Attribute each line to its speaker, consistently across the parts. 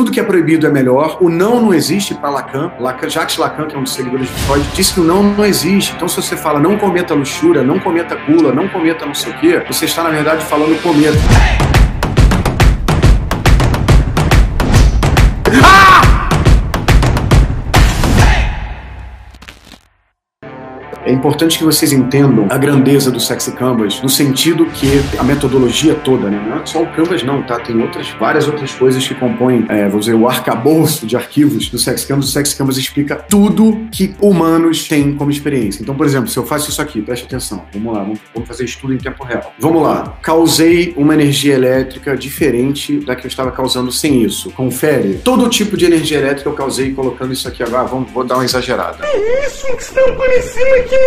Speaker 1: tudo que é proibido é melhor. O não não existe para Lacan. Lacan. Jacques Lacan, que é um dos seguidores de Freud, disse que o não não existe. Então, se você fala não cometa luxúria, não cometa gula, não cometa não sei o quê, você está, na verdade, falando cometa. É importante que vocês entendam a grandeza do Sexy Canvas, no sentido que a metodologia toda, né? Não é só o Canvas, não, tá? Tem outras, várias outras coisas que compõem, é, dizer, o arcabouço de arquivos do Sexy Canvas. O Sexy Canvas explica tudo que humanos têm como experiência. Então, por exemplo, se eu faço isso aqui, preste atenção, vamos lá, vamos fazer estudo em tempo real. Vamos lá, causei uma energia elétrica diferente da que eu estava causando sem isso. Confere. Todo tipo de energia elétrica eu causei colocando isso aqui agora. Vamos, vou dar uma exagerada.
Speaker 2: É isso que está aparecendo aqui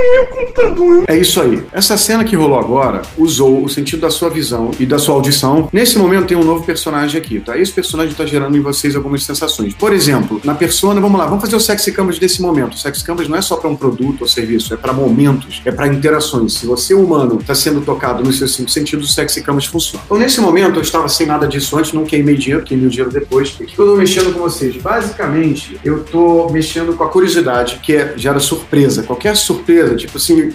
Speaker 1: É isso aí. Essa cena que rolou agora usou o sentido da sua visão e da sua audição. Nesse momento tem um novo personagem aqui, tá? Esse personagem está gerando em vocês algumas sensações. Por exemplo, na persona, vamos lá, vamos fazer o sexy canvas desse momento. O sexy canvas não é só para um produto ou serviço, é para momentos, é para interações. Se você, humano, está sendo tocado nos seus cinco sentidos, o sexy canvas funciona. Então, nesse momento, eu estava sem nada disso antes, não queimei dinheiro, queimei o dinheiro depois. O que eu tô mexendo com vocês? Basicamente, eu tô mexendo com a curiosidade, que é, gera surpresa. Qualquer surpresa, tipo assim.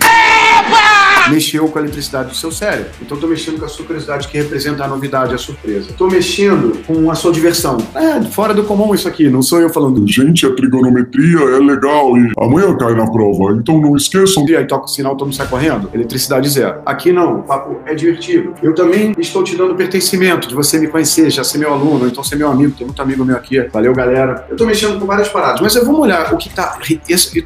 Speaker 1: Mexeu com a eletricidade do seu cérebro. Então estou mexendo com a sua curiosidade, que representa a novidade, a surpresa. Estou mexendo com a sua diversão. É, fora do comum isso aqui, não sou eu falando.
Speaker 3: Gente, a trigonometria é legal e amanhã cai na prova, então não esqueçam.
Speaker 1: E aí toca o sinal, todo mundo sai correndo. Eletricidade zero. Aqui não, o papo é divertido. Eu também estou te dando pertencimento, de você me conhecer, já ser meu aluno, então ser meu amigo. Tem muito amigo meu aqui. Valeu, galera. Eu estou mexendo com várias paradas, mas eu vou olhar o que tá.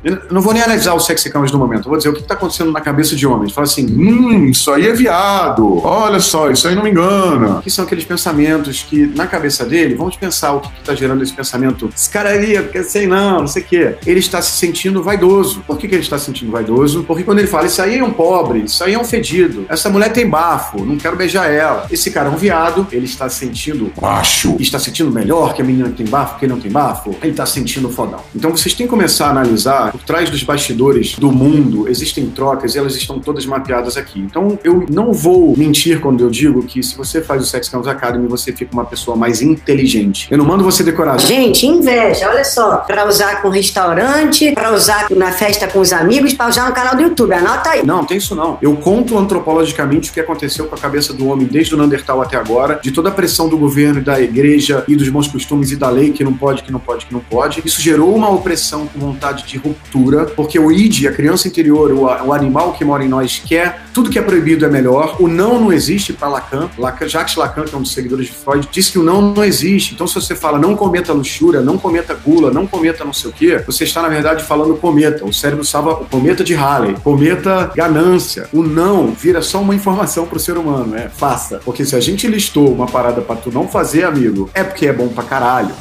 Speaker 1: Eu não vou nem analisar o sexy camas do momento, eu vou dizer o que está acontecendo na cabeça de homens. Fala assim, hum, isso aí é viado. Olha só, isso aí não me engana. Que são aqueles pensamentos que, na cabeça dele, vamos pensar o que está gerando esse pensamento. Esse cara ali, porque sei não, não sei o quê. Ele está se sentindo vaidoso. Por que, que ele está se sentindo vaidoso? Porque quando ele fala, isso aí é um pobre, isso aí é um fedido, essa mulher tem bafo, não quero beijar ela. Esse cara é um viado, ele está se sentindo
Speaker 3: Macho.
Speaker 1: está sentindo melhor que a menina que tem bafo, que não tem bafo. Ele está se sentindo fodão. Então vocês têm que começar a analisar por trás dos bastidores do mundo, existem trocas e elas estão todas mapeadas aqui. Então eu não vou mentir quando eu digo que se você faz o Sex Campus Academy, você fica uma pessoa mais inteligente. Eu não mando você decorar.
Speaker 4: Gente, inveja, olha só. Pra usar com restaurante, pra usar na festa com os amigos, pra usar no canal do YouTube. Anota aí.
Speaker 1: Não, tem isso não. Eu conto antropologicamente o que aconteceu com a cabeça do homem desde o Neandertal até agora, de toda a pressão do governo e da igreja e dos bons costumes e da lei que não pode, que não pode, que não pode. Isso gerou uma opressão com vontade de ruptura, porque o id, a criança interior, o, o animal que mora em nós quer, tudo que é proibido é melhor. O não não existe para Lacan. Lacan. Jacques Lacan, que é um dos seguidores de Freud, disse que o não não existe. Então, se você fala não cometa luxúria, não cometa gula, não cometa não sei o quê, você está, na verdade, falando cometa. O cérebro salva o cometa de Halley, cometa ganância. O não vira só uma informação pro ser humano, é faça. Porque se a gente listou uma parada para tu não fazer, amigo, é porque é bom pra caralho.